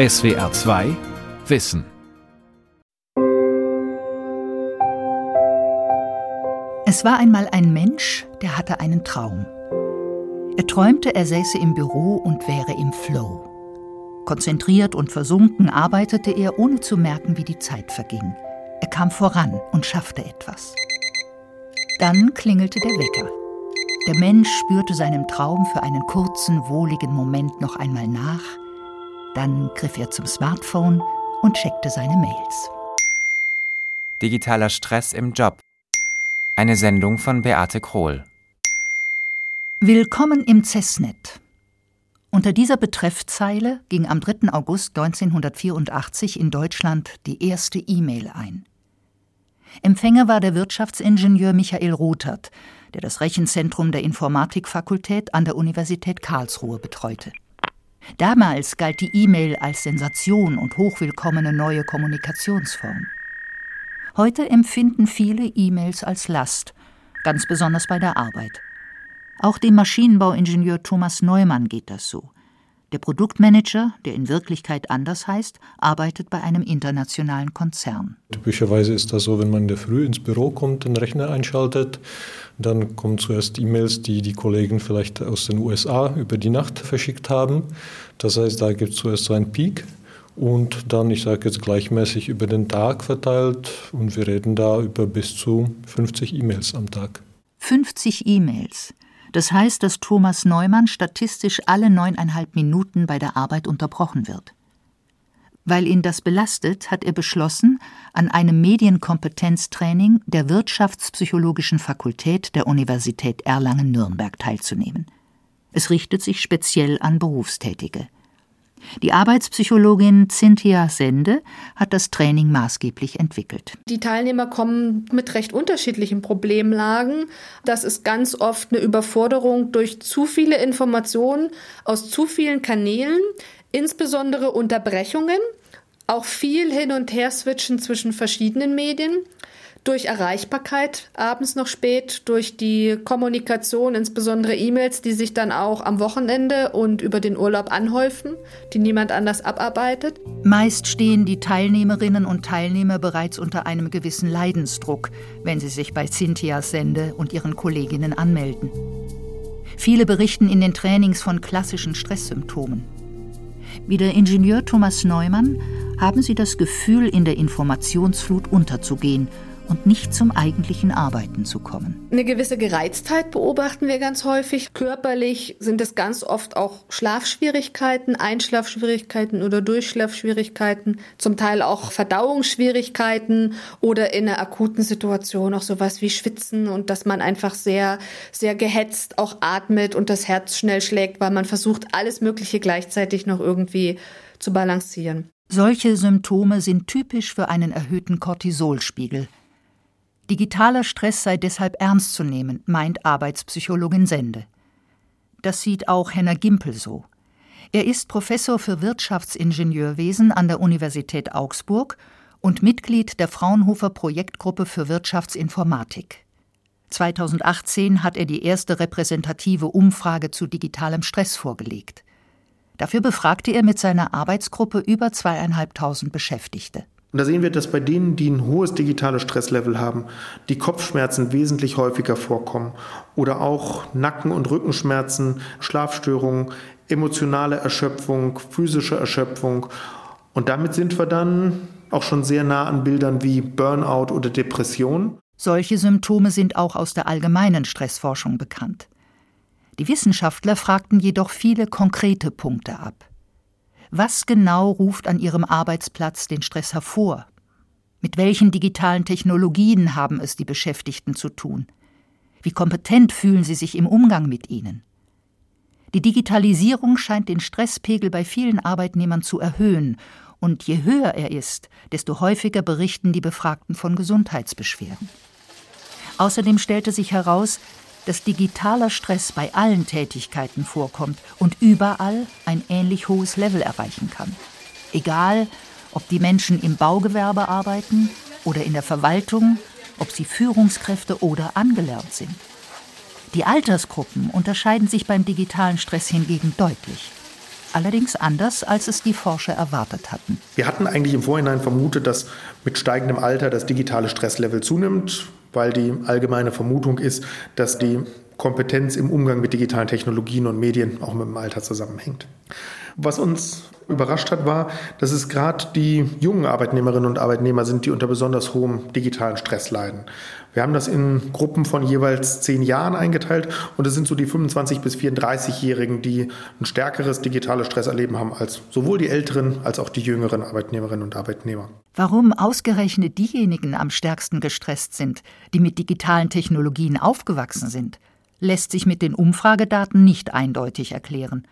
SWR 2 Wissen. Es war einmal ein Mensch, der hatte einen Traum. Er träumte, er säße im Büro und wäre im Flow. Konzentriert und versunken arbeitete er, ohne zu merken, wie die Zeit verging. Er kam voran und schaffte etwas. Dann klingelte der Wecker. Der Mensch spürte seinem Traum für einen kurzen, wohligen Moment noch einmal nach. Dann griff er zum Smartphone und checkte seine Mails. Digitaler Stress im Job. Eine Sendung von Beate Krohl. Willkommen im CESNET. Unter dieser Betreffzeile ging am 3. August 1984 in Deutschland die erste E-Mail ein. Empfänger war der Wirtschaftsingenieur Michael Rothert, der das Rechenzentrum der Informatikfakultät an der Universität Karlsruhe betreute. Damals galt die E-Mail als Sensation und hochwillkommene neue Kommunikationsform. Heute empfinden viele E-Mails als Last, ganz besonders bei der Arbeit. Auch dem Maschinenbauingenieur Thomas Neumann geht das so. Der Produktmanager, der in Wirklichkeit anders heißt, arbeitet bei einem internationalen Konzern. Typischerweise ist das so, wenn man in der Früh ins Büro kommt, den Rechner einschaltet, dann kommen zuerst E-Mails, die die Kollegen vielleicht aus den USA über die Nacht verschickt haben. Das heißt, da gibt es zuerst so einen Peak und dann, ich sage jetzt gleichmäßig über den Tag verteilt und wir reden da über bis zu 50 E-Mails am Tag. 50 E-Mails. Das heißt, dass Thomas Neumann statistisch alle neuneinhalb Minuten bei der Arbeit unterbrochen wird. Weil ihn das belastet, hat er beschlossen, an einem Medienkompetenztraining der Wirtschaftspsychologischen Fakultät der Universität Erlangen-Nürnberg teilzunehmen. Es richtet sich speziell an Berufstätige. Die Arbeitspsychologin Cynthia Sende hat das Training maßgeblich entwickelt. Die Teilnehmer kommen mit recht unterschiedlichen Problemlagen. Das ist ganz oft eine Überforderung durch zu viele Informationen aus zu vielen Kanälen, insbesondere Unterbrechungen, auch viel hin und her switchen zwischen verschiedenen Medien durch Erreichbarkeit abends noch spät, durch die Kommunikation, insbesondere E-Mails, die sich dann auch am Wochenende und über den Urlaub anhäufen, die niemand anders abarbeitet. Meist stehen die Teilnehmerinnen und Teilnehmer bereits unter einem gewissen Leidensdruck, wenn sie sich bei Cynthias Sende und ihren Kolleginnen anmelden. Viele berichten in den Trainings von klassischen Stresssymptomen. Wie der Ingenieur Thomas Neumann haben sie das Gefühl, in der Informationsflut unterzugehen und nicht zum eigentlichen Arbeiten zu kommen. Eine gewisse Gereiztheit beobachten wir ganz häufig. Körperlich sind es ganz oft auch Schlafschwierigkeiten, Einschlafschwierigkeiten oder Durchschlafschwierigkeiten, zum Teil auch Verdauungsschwierigkeiten oder in einer akuten Situation auch sowas wie Schwitzen und dass man einfach sehr, sehr gehetzt auch atmet und das Herz schnell schlägt, weil man versucht, alles Mögliche gleichzeitig noch irgendwie zu balancieren. Solche Symptome sind typisch für einen erhöhten Cortisolspiegel, Digitaler Stress sei deshalb ernst zu nehmen, meint Arbeitspsychologin Sende. Das sieht auch Henner Gimpel so. Er ist Professor für Wirtschaftsingenieurwesen an der Universität Augsburg und Mitglied der Fraunhofer Projektgruppe für Wirtschaftsinformatik. 2018 hat er die erste repräsentative Umfrage zu digitalem Stress vorgelegt. Dafür befragte er mit seiner Arbeitsgruppe über zweieinhalbtausend Beschäftigte. Und da sehen wir, dass bei denen, die ein hohes digitales Stresslevel haben, die Kopfschmerzen wesentlich häufiger vorkommen oder auch Nacken- und Rückenschmerzen, Schlafstörungen, emotionale Erschöpfung, physische Erschöpfung. Und damit sind wir dann auch schon sehr nah an Bildern wie Burnout oder Depression. Solche Symptome sind auch aus der allgemeinen Stressforschung bekannt. Die Wissenschaftler fragten jedoch viele konkrete Punkte ab. Was genau ruft an Ihrem Arbeitsplatz den Stress hervor? Mit welchen digitalen Technologien haben es die Beschäftigten zu tun? Wie kompetent fühlen sie sich im Umgang mit ihnen? Die Digitalisierung scheint den Stresspegel bei vielen Arbeitnehmern zu erhöhen, und je höher er ist, desto häufiger berichten die Befragten von Gesundheitsbeschwerden. Außerdem stellte sich heraus, dass digitaler Stress bei allen Tätigkeiten vorkommt und überall ein ähnlich hohes Level erreichen kann. Egal, ob die Menschen im Baugewerbe arbeiten oder in der Verwaltung, ob sie Führungskräfte oder angelernt sind. Die Altersgruppen unterscheiden sich beim digitalen Stress hingegen deutlich. allerdings anders, als es die Forscher erwartet hatten. Wir hatten eigentlich im Vorhinein vermutet, dass mit steigendem Alter das digitale Stresslevel zunimmt, weil die allgemeine Vermutung ist, dass die Kompetenz im Umgang mit digitalen Technologien und Medien auch mit dem Alter zusammenhängt. Was uns überrascht hat, war, dass es gerade die jungen Arbeitnehmerinnen und Arbeitnehmer sind, die unter besonders hohem digitalen Stress leiden. Wir haben das in Gruppen von jeweils zehn Jahren eingeteilt und es sind so die 25- bis 34-Jährigen, die ein stärkeres digitales Stresserleben haben als sowohl die älteren als auch die jüngeren Arbeitnehmerinnen und Arbeitnehmer. Warum ausgerechnet diejenigen am stärksten gestresst sind, die mit digitalen Technologien aufgewachsen sind, lässt sich mit den Umfragedaten nicht eindeutig erklären.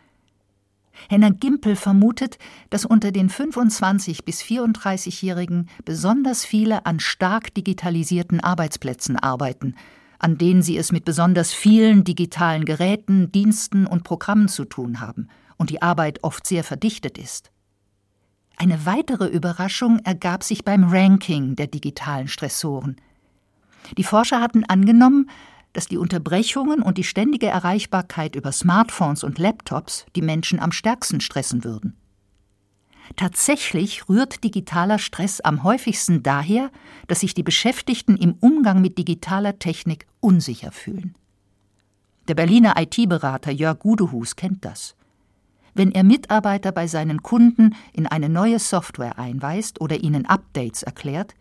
Henna Gimpel vermutet, dass unter den 25 bis 34-Jährigen besonders viele an stark digitalisierten Arbeitsplätzen arbeiten, an denen sie es mit besonders vielen digitalen Geräten, Diensten und Programmen zu tun haben und die Arbeit oft sehr verdichtet ist. Eine weitere Überraschung ergab sich beim Ranking der digitalen Stressoren. Die Forscher hatten angenommen, dass die Unterbrechungen und die ständige Erreichbarkeit über Smartphones und Laptops die Menschen am stärksten stressen würden. Tatsächlich rührt digitaler Stress am häufigsten daher, dass sich die Beschäftigten im Umgang mit digitaler Technik unsicher fühlen. Der Berliner IT-Berater Jörg Gudehus kennt das. Wenn er Mitarbeiter bei seinen Kunden in eine neue Software einweist oder ihnen Updates erklärt,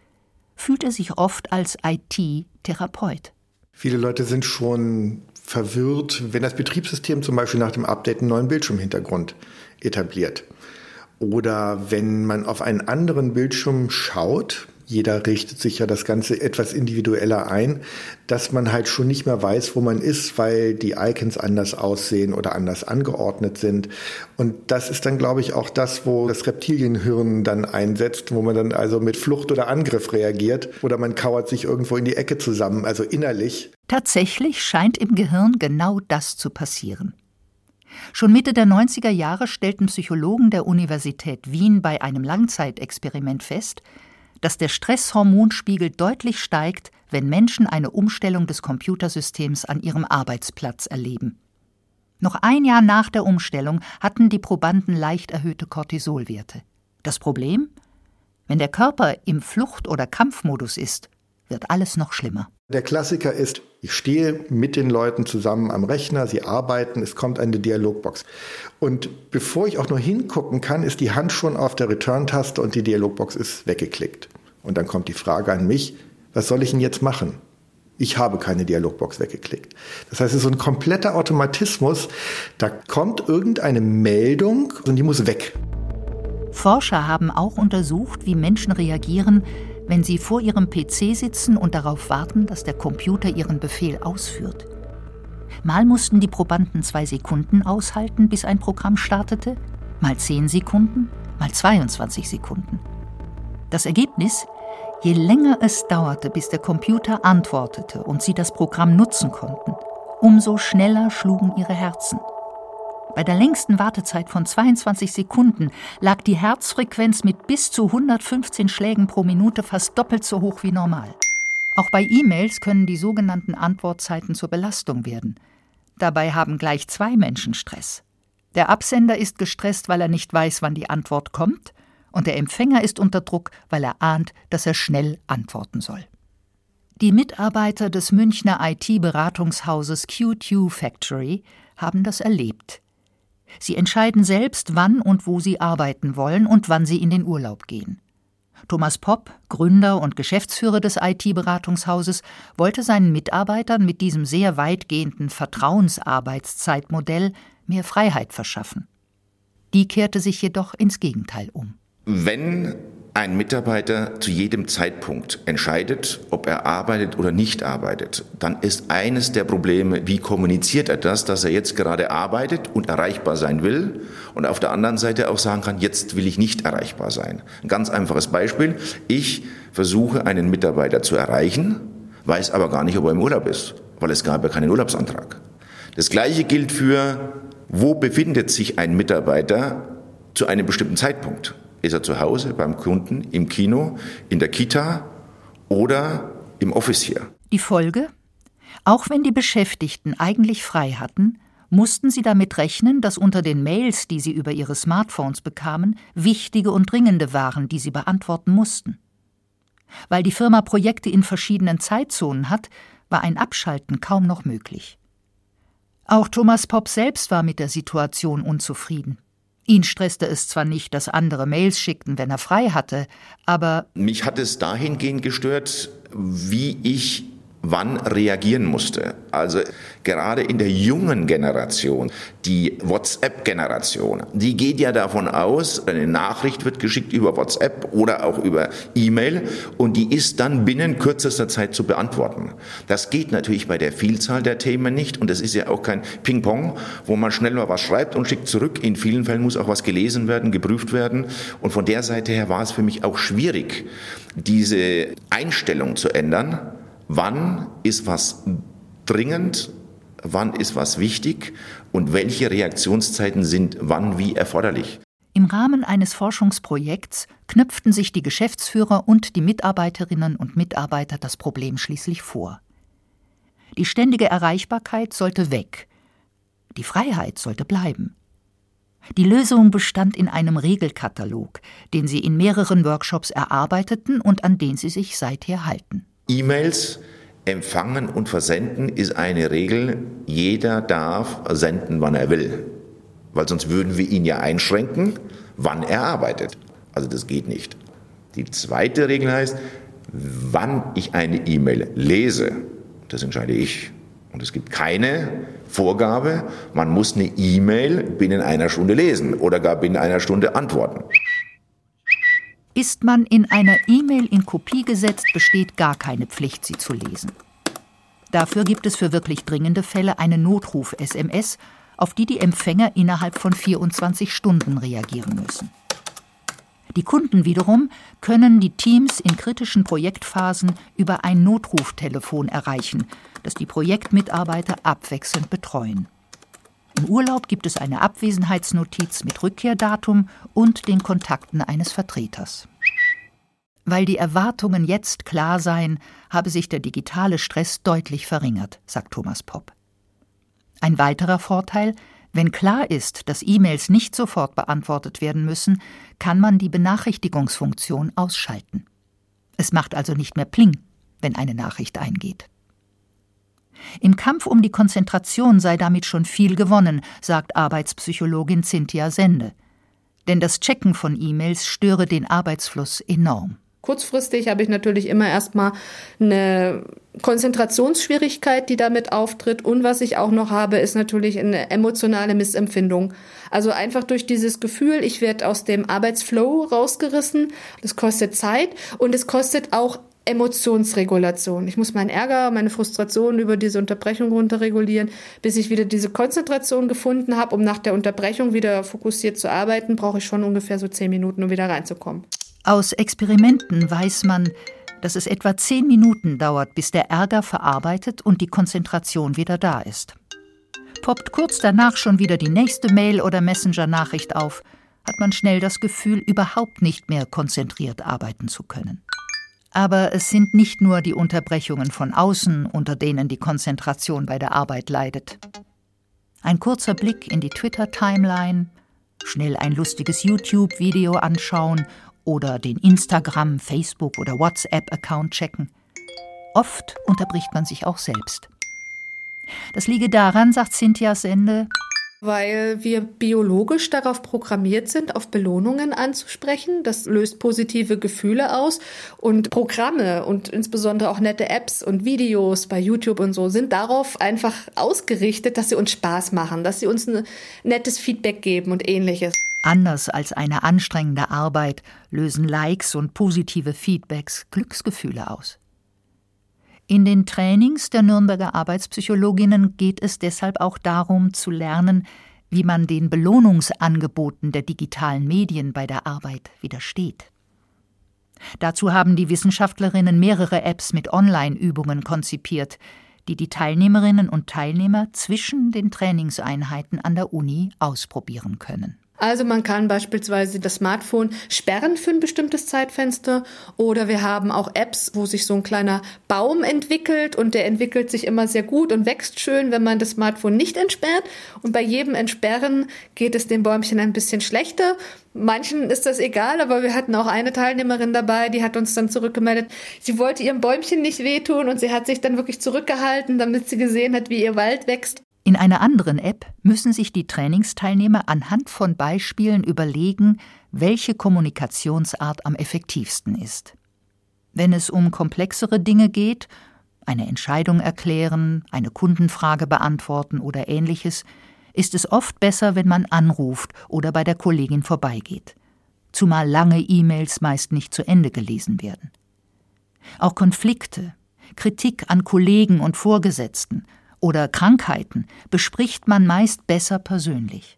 fühlt er sich oft als IT-Therapeut. Viele Leute sind schon verwirrt, wenn das Betriebssystem zum Beispiel nach dem Update einen neuen Bildschirmhintergrund etabliert. Oder wenn man auf einen anderen Bildschirm schaut, jeder richtet sich ja das Ganze etwas individueller ein, dass man halt schon nicht mehr weiß, wo man ist, weil die Icons anders aussehen oder anders angeordnet sind. Und das ist dann, glaube ich, auch das, wo das Reptilienhirn dann einsetzt, wo man dann also mit Flucht oder Angriff reagiert oder man kauert sich irgendwo in die Ecke zusammen, also innerlich. Tatsächlich scheint im Gehirn genau das zu passieren. Schon Mitte der 90er Jahre stellten Psychologen der Universität Wien bei einem Langzeitexperiment fest, dass der Stresshormonspiegel deutlich steigt, wenn Menschen eine Umstellung des Computersystems an ihrem Arbeitsplatz erleben. Noch ein Jahr nach der Umstellung hatten die Probanden leicht erhöhte Cortisolwerte. Das Problem? Wenn der Körper im Flucht- oder Kampfmodus ist, wird alles noch schlimmer. Der Klassiker ist, ich stehe mit den Leuten zusammen am Rechner, sie arbeiten, es kommt eine Dialogbox. Und bevor ich auch nur hingucken kann, ist die Hand schon auf der Return-Taste und die Dialogbox ist weggeklickt. Und dann kommt die Frage an mich, was soll ich denn jetzt machen? Ich habe keine Dialogbox weggeklickt. Das heißt, es ist so ein kompletter Automatismus. Da kommt irgendeine Meldung und die muss weg. Forscher haben auch untersucht, wie Menschen reagieren, wenn sie vor ihrem PC sitzen und darauf warten, dass der Computer ihren Befehl ausführt. Mal mussten die Probanden zwei Sekunden aushalten, bis ein Programm startete, mal zehn Sekunden, mal 22 Sekunden. Das Ergebnis? Je länger es dauerte, bis der Computer antwortete und sie das Programm nutzen konnten, umso schneller schlugen ihre Herzen. Bei der längsten Wartezeit von 22 Sekunden lag die Herzfrequenz mit bis zu 115 Schlägen pro Minute fast doppelt so hoch wie normal. Auch bei E-Mails können die sogenannten Antwortzeiten zur Belastung werden. Dabei haben gleich zwei Menschen Stress. Der Absender ist gestresst, weil er nicht weiß, wann die Antwort kommt, und der Empfänger ist unter Druck, weil er ahnt, dass er schnell antworten soll. Die Mitarbeiter des Münchner IT-Beratungshauses Q2 Factory haben das erlebt. Sie entscheiden selbst, wann und wo sie arbeiten wollen und wann sie in den Urlaub gehen. Thomas Popp, Gründer und Geschäftsführer des IT-Beratungshauses, wollte seinen Mitarbeitern mit diesem sehr weitgehenden Vertrauensarbeitszeitmodell mehr Freiheit verschaffen. Die kehrte sich jedoch ins Gegenteil um. Wenn ein Mitarbeiter zu jedem Zeitpunkt entscheidet, ob er arbeitet oder nicht arbeitet, dann ist eines der Probleme, wie kommuniziert er das, dass er jetzt gerade arbeitet und erreichbar sein will und auf der anderen Seite auch sagen kann, jetzt will ich nicht erreichbar sein. Ein ganz einfaches Beispiel. Ich versuche einen Mitarbeiter zu erreichen, weiß aber gar nicht, ob er im Urlaub ist, weil es gab ja keinen Urlaubsantrag. Das Gleiche gilt für, wo befindet sich ein Mitarbeiter zu einem bestimmten Zeitpunkt. Ist er zu Hause, beim Kunden, im Kino, in der Kita oder im Office hier? Die Folge? Auch wenn die Beschäftigten eigentlich frei hatten, mussten sie damit rechnen, dass unter den Mails, die sie über ihre Smartphones bekamen, wichtige und dringende waren, die sie beantworten mussten. Weil die Firma Projekte in verschiedenen Zeitzonen hat, war ein Abschalten kaum noch möglich. Auch Thomas Popp selbst war mit der Situation unzufrieden. Ihn stresste es zwar nicht, dass andere Mails schickten, wenn er frei hatte, aber mich hat es dahingehend gestört, wie ich wann reagieren musste. Also gerade in der jungen Generation, die WhatsApp-Generation, die geht ja davon aus, eine Nachricht wird geschickt über WhatsApp oder auch über E-Mail und die ist dann binnen kürzester Zeit zu beantworten. Das geht natürlich bei der Vielzahl der Themen nicht und es ist ja auch kein Ping-Pong, wo man schnell mal was schreibt und schickt zurück. In vielen Fällen muss auch was gelesen werden, geprüft werden und von der Seite her war es für mich auch schwierig, diese Einstellung zu ändern wann ist was dringend, wann ist was wichtig und welche Reaktionszeiten sind wann wie erforderlich. Im Rahmen eines Forschungsprojekts knüpften sich die Geschäftsführer und die Mitarbeiterinnen und Mitarbeiter das Problem schließlich vor. Die ständige Erreichbarkeit sollte weg, die Freiheit sollte bleiben. Die Lösung bestand in einem Regelkatalog, den sie in mehreren Workshops erarbeiteten und an den sie sich seither halten. E-Mails empfangen und versenden ist eine Regel. Jeder darf senden, wann er will. Weil sonst würden wir ihn ja einschränken, wann er arbeitet. Also das geht nicht. Die zweite Regel heißt, wann ich eine E-Mail lese, das entscheide ich. Und es gibt keine Vorgabe, man muss eine E-Mail binnen einer Stunde lesen oder gar binnen einer Stunde antworten. Ist man in einer E-Mail in Kopie gesetzt, besteht gar keine Pflicht, sie zu lesen. Dafür gibt es für wirklich dringende Fälle eine Notruf-SMS, auf die die Empfänger innerhalb von 24 Stunden reagieren müssen. Die Kunden wiederum können die Teams in kritischen Projektphasen über ein Notruftelefon erreichen, das die Projektmitarbeiter abwechselnd betreuen. Im Urlaub gibt es eine Abwesenheitsnotiz mit Rückkehrdatum und den Kontakten eines Vertreters. Weil die Erwartungen jetzt klar seien, habe sich der digitale Stress deutlich verringert, sagt Thomas Popp. Ein weiterer Vorteil, wenn klar ist, dass E-Mails nicht sofort beantwortet werden müssen, kann man die Benachrichtigungsfunktion ausschalten. Es macht also nicht mehr Pling, wenn eine Nachricht eingeht. Im Kampf um die Konzentration sei damit schon viel gewonnen, sagt Arbeitspsychologin Cynthia Sende. Denn das Checken von E-Mails störe den Arbeitsfluss enorm. Kurzfristig habe ich natürlich immer erstmal eine Konzentrationsschwierigkeit, die damit auftritt. Und was ich auch noch habe, ist natürlich eine emotionale Missempfindung. Also einfach durch dieses Gefühl, ich werde aus dem Arbeitsflow rausgerissen. Das kostet Zeit und es kostet auch Emotionsregulation. Ich muss meinen Ärger, meine Frustration über diese Unterbrechung runterregulieren, bis ich wieder diese Konzentration gefunden habe, um nach der Unterbrechung wieder fokussiert zu arbeiten, brauche ich schon ungefähr so zehn Minuten, um wieder reinzukommen. Aus Experimenten weiß man, dass es etwa zehn Minuten dauert, bis der Ärger verarbeitet und die Konzentration wieder da ist. Poppt kurz danach schon wieder die nächste Mail oder Messenger-Nachricht auf, hat man schnell das Gefühl, überhaupt nicht mehr konzentriert arbeiten zu können. Aber es sind nicht nur die Unterbrechungen von außen, unter denen die Konzentration bei der Arbeit leidet. Ein kurzer Blick in die Twitter-Timeline, schnell ein lustiges YouTube-Video anschauen oder den Instagram, Facebook oder WhatsApp-Account checken. Oft unterbricht man sich auch selbst. Das liege daran, sagt Cynthia Sende, weil wir biologisch darauf programmiert sind, auf Belohnungen anzusprechen. Das löst positive Gefühle aus. Und Programme und insbesondere auch nette Apps und Videos bei YouTube und so sind darauf einfach ausgerichtet, dass sie uns Spaß machen, dass sie uns ein nettes Feedback geben und ähnliches. Anders als eine anstrengende Arbeit lösen Likes und positive Feedbacks Glücksgefühle aus. In den Trainings der Nürnberger Arbeitspsychologinnen geht es deshalb auch darum zu lernen, wie man den Belohnungsangeboten der digitalen Medien bei der Arbeit widersteht. Dazu haben die Wissenschaftlerinnen mehrere Apps mit Online-Übungen konzipiert, die die Teilnehmerinnen und Teilnehmer zwischen den Trainingseinheiten an der Uni ausprobieren können. Also man kann beispielsweise das Smartphone sperren für ein bestimmtes Zeitfenster oder wir haben auch Apps, wo sich so ein kleiner Baum entwickelt und der entwickelt sich immer sehr gut und wächst schön, wenn man das Smartphone nicht entsperrt und bei jedem Entsperren geht es dem Bäumchen ein bisschen schlechter. Manchen ist das egal, aber wir hatten auch eine Teilnehmerin dabei, die hat uns dann zurückgemeldet, sie wollte ihrem Bäumchen nicht wehtun und sie hat sich dann wirklich zurückgehalten, damit sie gesehen hat, wie ihr Wald wächst. In einer anderen App müssen sich die Trainingsteilnehmer anhand von Beispielen überlegen, welche Kommunikationsart am effektivsten ist. Wenn es um komplexere Dinge geht, eine Entscheidung erklären, eine Kundenfrage beantworten oder ähnliches, ist es oft besser, wenn man anruft oder bei der Kollegin vorbeigeht, zumal lange E-Mails meist nicht zu Ende gelesen werden. Auch Konflikte, Kritik an Kollegen und Vorgesetzten oder Krankheiten bespricht man meist besser persönlich.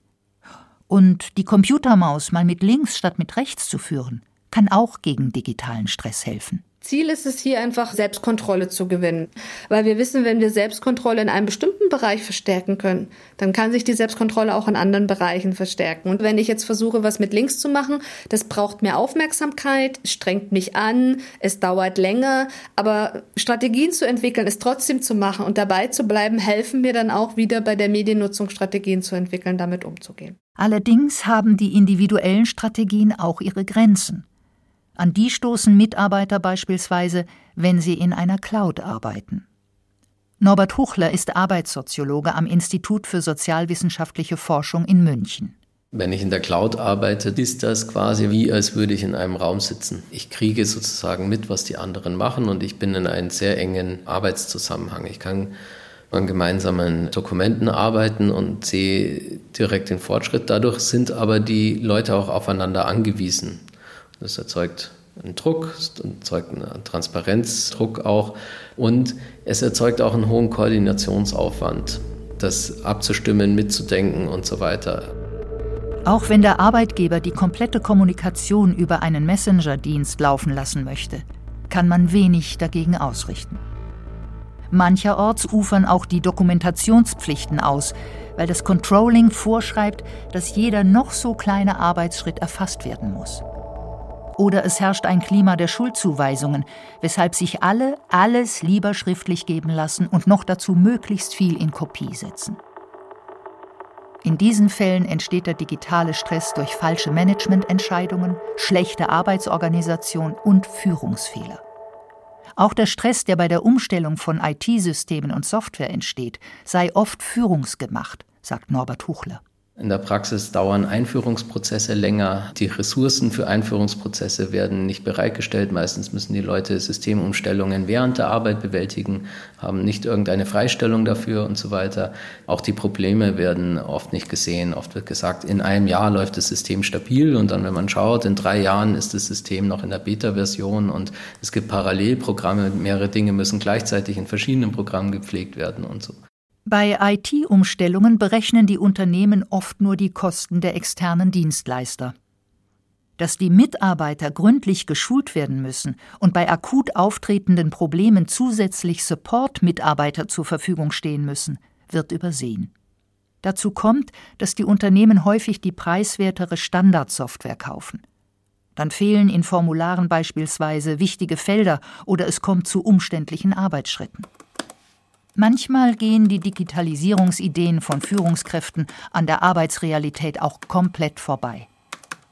Und die Computermaus mal mit links statt mit rechts zu führen, kann auch gegen digitalen Stress helfen. Ziel ist es hier einfach, Selbstkontrolle zu gewinnen. Weil wir wissen, wenn wir Selbstkontrolle in einem bestimmten Bereich verstärken können, dann kann sich die Selbstkontrolle auch in anderen Bereichen verstärken. Und wenn ich jetzt versuche, was mit links zu machen, das braucht mehr Aufmerksamkeit, strengt mich an, es dauert länger. Aber Strategien zu entwickeln, es trotzdem zu machen und dabei zu bleiben, helfen mir dann auch wieder bei der Mediennutzung Strategien zu entwickeln, damit umzugehen. Allerdings haben die individuellen Strategien auch ihre Grenzen. An die stoßen Mitarbeiter beispielsweise, wenn sie in einer Cloud arbeiten. Norbert Huchler ist Arbeitssoziologe am Institut für sozialwissenschaftliche Forschung in München. Wenn ich in der Cloud arbeite, ist das quasi wie, als würde ich in einem Raum sitzen. Ich kriege sozusagen mit, was die anderen machen und ich bin in einem sehr engen Arbeitszusammenhang. Ich kann an gemeinsamen Dokumenten arbeiten und sehe direkt den Fortschritt. Dadurch sind aber die Leute auch aufeinander angewiesen. Das erzeugt einen Druck, es erzeugt einen Transparenzdruck auch und es erzeugt auch einen hohen Koordinationsaufwand, das abzustimmen, mitzudenken und so weiter. Auch wenn der Arbeitgeber die komplette Kommunikation über einen Messenger-Dienst laufen lassen möchte, kann man wenig dagegen ausrichten. Mancherorts ufern auch die Dokumentationspflichten aus, weil das Controlling vorschreibt, dass jeder noch so kleine Arbeitsschritt erfasst werden muss oder es herrscht ein Klima der Schuldzuweisungen, weshalb sich alle alles lieber schriftlich geben lassen und noch dazu möglichst viel in Kopie setzen. In diesen Fällen entsteht der digitale Stress durch falsche Managemententscheidungen, schlechte Arbeitsorganisation und Führungsfehler. Auch der Stress, der bei der Umstellung von IT-Systemen und Software entsteht, sei oft führungsgemacht, sagt Norbert Huchler. In der Praxis dauern Einführungsprozesse länger. Die Ressourcen für Einführungsprozesse werden nicht bereitgestellt. Meistens müssen die Leute Systemumstellungen während der Arbeit bewältigen, haben nicht irgendeine Freistellung dafür und so weiter. Auch die Probleme werden oft nicht gesehen. Oft wird gesagt, in einem Jahr läuft das System stabil und dann, wenn man schaut, in drei Jahren ist das System noch in der Beta-Version und es gibt Parallelprogramme. Mehrere Dinge müssen gleichzeitig in verschiedenen Programmen gepflegt werden und so. Bei IT-Umstellungen berechnen die Unternehmen oft nur die Kosten der externen Dienstleister. Dass die Mitarbeiter gründlich geschult werden müssen und bei akut auftretenden Problemen zusätzlich Support-Mitarbeiter zur Verfügung stehen müssen, wird übersehen. Dazu kommt, dass die Unternehmen häufig die preiswertere Standardsoftware kaufen. Dann fehlen in Formularen beispielsweise wichtige Felder oder es kommt zu umständlichen Arbeitsschritten. Manchmal gehen die Digitalisierungsideen von Führungskräften an der Arbeitsrealität auch komplett vorbei.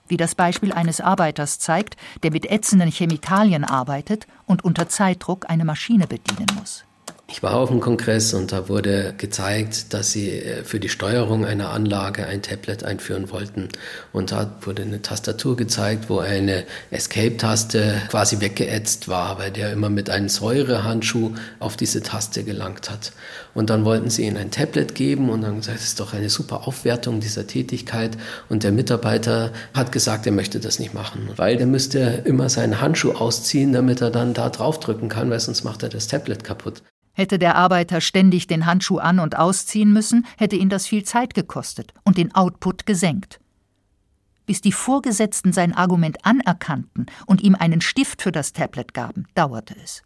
Wie das Beispiel eines Arbeiters zeigt, der mit ätzenden Chemikalien arbeitet und unter Zeitdruck eine Maschine bedienen muss. Ich war auf einem Kongress und da wurde gezeigt, dass sie äh, für die Steuerung einer Anlage ein Tablet einführen wollten. Und da wurde eine Tastatur gezeigt, wo eine Escape-Taste quasi weggeätzt war, weil der immer mit einem Säurehandschuh auf diese Taste gelangt hat. Und dann wollten sie ihnen ein Tablet geben und dann gesagt, das ist doch eine super Aufwertung dieser Tätigkeit. Und der Mitarbeiter hat gesagt, er möchte das nicht machen, weil er müsste immer seinen Handschuh ausziehen, damit er dann da draufdrücken kann, weil sonst macht er das Tablet kaputt. Hätte der Arbeiter ständig den Handschuh an und ausziehen müssen, hätte ihn das viel Zeit gekostet und den Output gesenkt. Bis die Vorgesetzten sein Argument anerkannten und ihm einen Stift für das Tablet gaben, dauerte es.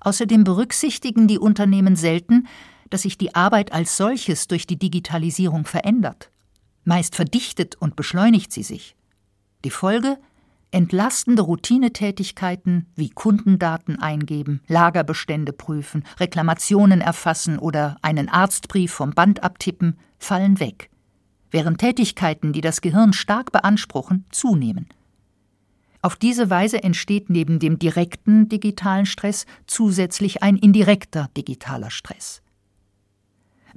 Außerdem berücksichtigen die Unternehmen selten, dass sich die Arbeit als solches durch die Digitalisierung verändert. Meist verdichtet und beschleunigt sie sich. Die Folge? Entlastende Routinetätigkeiten wie Kundendaten eingeben, Lagerbestände prüfen, Reklamationen erfassen oder einen Arztbrief vom Band abtippen, fallen weg, während Tätigkeiten, die das Gehirn stark beanspruchen, zunehmen. Auf diese Weise entsteht neben dem direkten digitalen Stress zusätzlich ein indirekter digitaler Stress.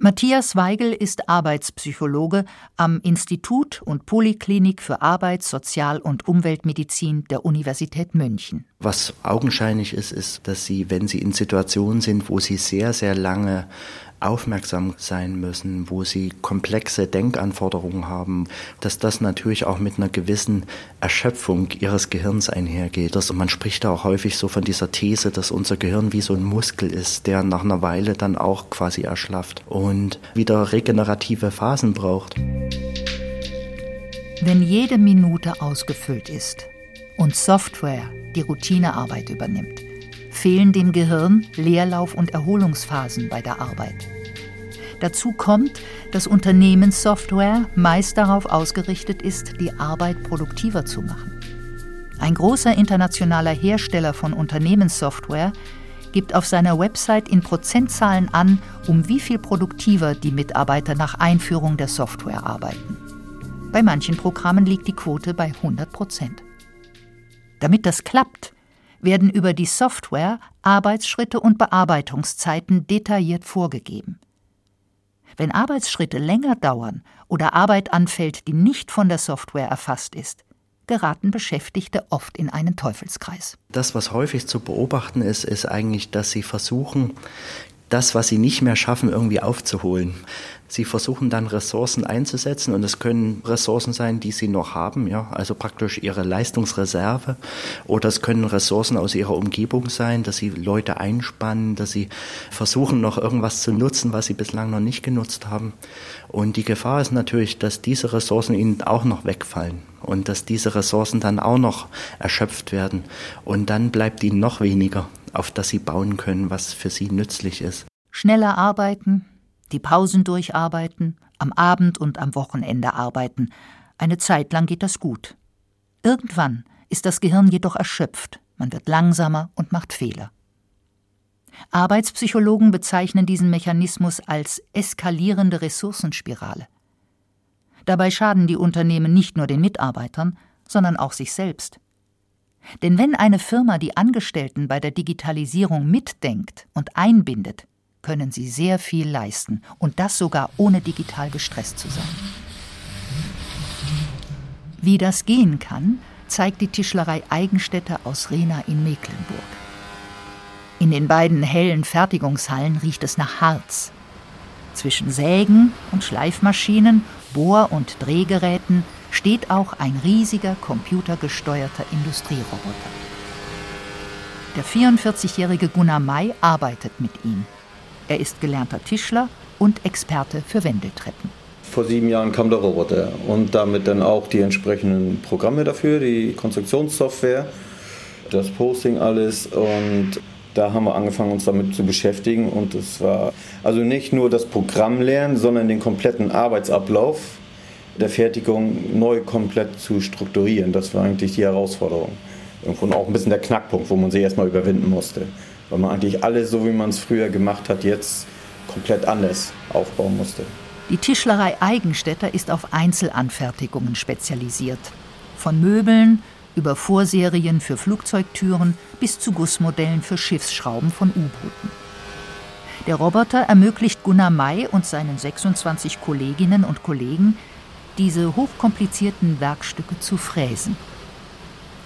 Matthias Weigel ist Arbeitspsychologe am Institut und Poliklinik für Arbeits-, Sozial- und Umweltmedizin der Universität München. Was augenscheinlich ist, ist, dass Sie, wenn Sie in Situationen sind, wo Sie sehr, sehr lange aufmerksam sein müssen, wo sie komplexe Denkanforderungen haben, dass das natürlich auch mit einer gewissen Erschöpfung ihres Gehirns einhergeht. Also man spricht da auch häufig so von dieser These, dass unser Gehirn wie so ein Muskel ist, der nach einer Weile dann auch quasi erschlafft und wieder regenerative Phasen braucht. Wenn jede Minute ausgefüllt ist und Software die Routinearbeit übernimmt, fehlen dem Gehirn Leerlauf- und Erholungsphasen bei der Arbeit. Dazu kommt, dass Unternehmenssoftware meist darauf ausgerichtet ist, die Arbeit produktiver zu machen. Ein großer internationaler Hersteller von Unternehmenssoftware gibt auf seiner Website in Prozentzahlen an, um wie viel produktiver die Mitarbeiter nach Einführung der Software arbeiten. Bei manchen Programmen liegt die Quote bei 100 Prozent. Damit das klappt, werden über die Software Arbeitsschritte und Bearbeitungszeiten detailliert vorgegeben. Wenn Arbeitsschritte länger dauern oder Arbeit anfällt, die nicht von der Software erfasst ist, geraten Beschäftigte oft in einen Teufelskreis. Das, was häufig zu beobachten ist, ist eigentlich, dass sie versuchen, das, was sie nicht mehr schaffen, irgendwie aufzuholen. Sie versuchen dann Ressourcen einzusetzen und es können Ressourcen sein, die sie noch haben, ja, also praktisch ihre Leistungsreserve oder es können Ressourcen aus ihrer Umgebung sein, dass sie Leute einspannen, dass sie versuchen noch irgendwas zu nutzen, was sie bislang noch nicht genutzt haben. Und die Gefahr ist natürlich, dass diese Ressourcen ihnen auch noch wegfallen und dass diese Ressourcen dann auch noch erschöpft werden und dann bleibt ihnen noch weniger, auf das sie bauen können, was für sie nützlich ist. Schneller arbeiten, die Pausen durcharbeiten, am Abend und am Wochenende arbeiten. Eine Zeit lang geht das gut. Irgendwann ist das Gehirn jedoch erschöpft, man wird langsamer und macht Fehler. Arbeitspsychologen bezeichnen diesen Mechanismus als eskalierende Ressourcenspirale. Dabei schaden die Unternehmen nicht nur den Mitarbeitern, sondern auch sich selbst. Denn wenn eine Firma die Angestellten bei der Digitalisierung mitdenkt und einbindet, können sie sehr viel leisten und das sogar ohne digital gestresst zu sein. Wie das gehen kann, zeigt die Tischlerei Eigenstädter aus Rena in Mecklenburg. In den beiden hellen Fertigungshallen riecht es nach Harz. Zwischen Sägen und Schleifmaschinen, Bohr- und Drehgeräten steht auch ein riesiger computergesteuerter Industrieroboter. Der 44-jährige Gunnar May arbeitet mit ihm er ist gelernter Tischler und Experte für Wendeltreppen. Vor sieben Jahren kam der Roboter und damit dann auch die entsprechenden Programme dafür, die Konstruktionssoftware, das Posting alles und da haben wir angefangen, uns damit zu beschäftigen und es war also nicht nur das Programm lernen, sondern den kompletten Arbeitsablauf der Fertigung neu komplett zu strukturieren. Das war eigentlich die Herausforderung. Und auch ein bisschen der Knackpunkt, wo man sich erstmal überwinden musste weil man eigentlich alles, so wie man es früher gemacht hat, jetzt komplett anders aufbauen musste. Die Tischlerei Eigenstädter ist auf Einzelanfertigungen spezialisiert. Von Möbeln über Vorserien für Flugzeugtüren bis zu Gussmodellen für Schiffsschrauben von U-Booten. Der Roboter ermöglicht Gunnar May und seinen 26 Kolleginnen und Kollegen, diese hochkomplizierten Werkstücke zu fräsen.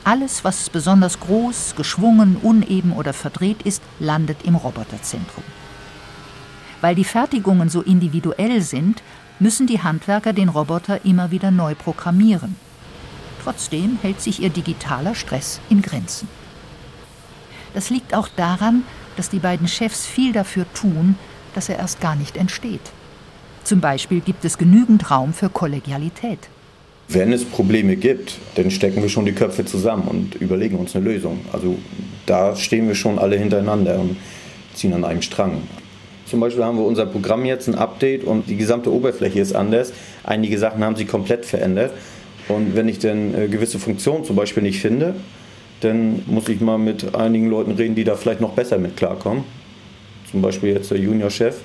Alles, was besonders groß, geschwungen, uneben oder verdreht ist, landet im Roboterzentrum. Weil die Fertigungen so individuell sind, müssen die Handwerker den Roboter immer wieder neu programmieren. Trotzdem hält sich ihr digitaler Stress in Grenzen. Das liegt auch daran, dass die beiden Chefs viel dafür tun, dass er erst gar nicht entsteht. Zum Beispiel gibt es genügend Raum für Kollegialität. Wenn es Probleme gibt, dann stecken wir schon die Köpfe zusammen und überlegen uns eine Lösung. Also da stehen wir schon alle hintereinander und ziehen an einem Strang. Zum Beispiel haben wir unser Programm jetzt ein Update und die gesamte Oberfläche ist anders. Einige Sachen haben sich komplett verändert. Und wenn ich dann äh, gewisse Funktionen zum Beispiel nicht finde, dann muss ich mal mit einigen Leuten reden, die da vielleicht noch besser mit klarkommen. Zum Beispiel jetzt der Juniorchef.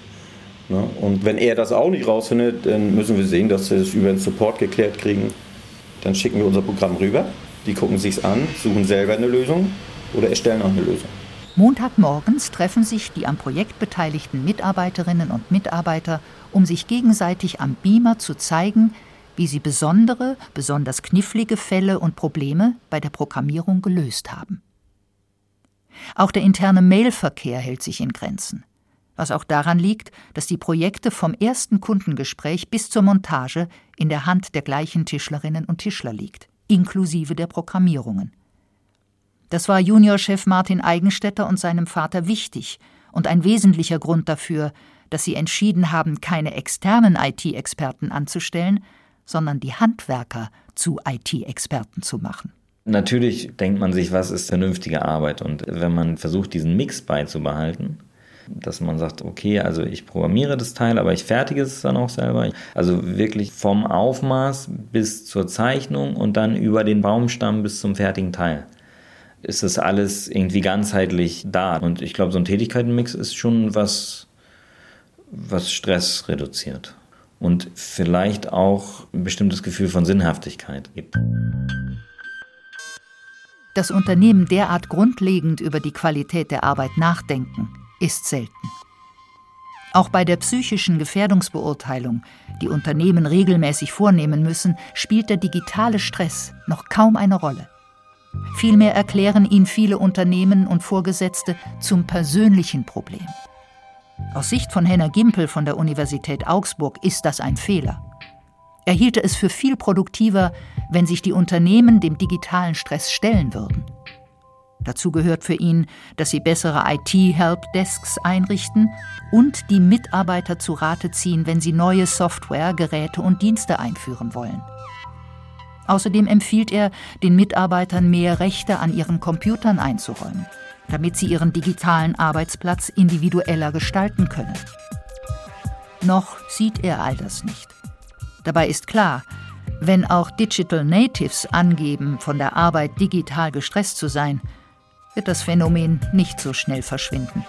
Ne? Und wenn er das auch nicht rausfindet, dann müssen wir sehen, dass wir es über den Support geklärt kriegen. Dann schicken wir unser Programm rüber. Die gucken sich an, suchen selber eine Lösung oder erstellen auch eine Lösung. Montagmorgens treffen sich die am Projekt beteiligten Mitarbeiterinnen und Mitarbeiter, um sich gegenseitig am Beamer zu zeigen, wie sie besondere, besonders knifflige Fälle und Probleme bei der Programmierung gelöst haben. Auch der interne Mailverkehr hält sich in Grenzen, was auch daran liegt, dass die Projekte vom ersten Kundengespräch bis zur Montage in der Hand der gleichen Tischlerinnen und Tischler liegt, inklusive der Programmierungen. Das war Juniorchef Martin Eigenstädter und seinem Vater wichtig und ein wesentlicher Grund dafür, dass sie entschieden haben, keine externen IT-Experten anzustellen, sondern die Handwerker zu IT-Experten zu machen. Natürlich denkt man sich, was ist vernünftige Arbeit? Und wenn man versucht, diesen Mix beizubehalten, dass man sagt, okay, also ich programmiere das Teil, aber ich fertige es dann auch selber. Also wirklich vom Aufmaß bis zur Zeichnung und dann über den Baumstamm bis zum fertigen Teil. Ist das alles irgendwie ganzheitlich da? Und ich glaube, so ein Tätigkeitenmix ist schon was, was Stress reduziert und vielleicht auch ein bestimmtes Gefühl von Sinnhaftigkeit gibt. Das Unternehmen derart grundlegend über die Qualität der Arbeit nachdenken, ist selten. Auch bei der psychischen Gefährdungsbeurteilung, die Unternehmen regelmäßig vornehmen müssen, spielt der digitale Stress noch kaum eine Rolle. Vielmehr erklären ihn viele Unternehmen und Vorgesetzte zum persönlichen Problem. Aus Sicht von Henner Gimpel von der Universität Augsburg ist das ein Fehler. Er hielte es für viel produktiver, wenn sich die Unternehmen dem digitalen Stress stellen würden. Dazu gehört für ihn, dass sie bessere IT-Helpdesks einrichten und die Mitarbeiter zu Rate ziehen, wenn sie neue Software, Geräte und Dienste einführen wollen. Außerdem empfiehlt er, den Mitarbeitern mehr Rechte an ihren Computern einzuräumen damit sie ihren digitalen Arbeitsplatz individueller gestalten können. Noch sieht er all das nicht. Dabei ist klar, wenn auch Digital Natives angeben, von der Arbeit digital gestresst zu sein, wird das Phänomen nicht so schnell verschwinden.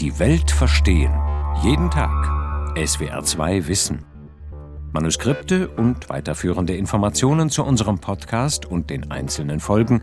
Die Welt verstehen. Jeden Tag. SWR2 Wissen. Manuskripte und weiterführende Informationen zu unserem Podcast und den einzelnen Folgen